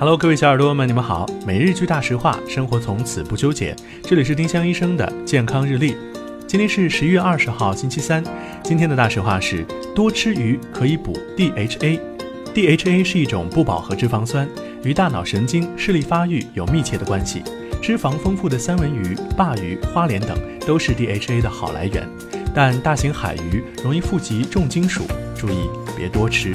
Hello，各位小耳朵们，你们好。每日句大实话，生活从此不纠结。这里是丁香医生的健康日历。今天是十一月二十号，星期三。今天的大实话是：多吃鱼可以补 DHA。DHA 是一种不饱和脂肪酸，与大脑神经、视力发育有密切的关系。脂肪丰富的三文鱼、鲅鱼、花鲢等都是 DHA 的好来源。但大型海鱼容易富集重金属，注意别多吃。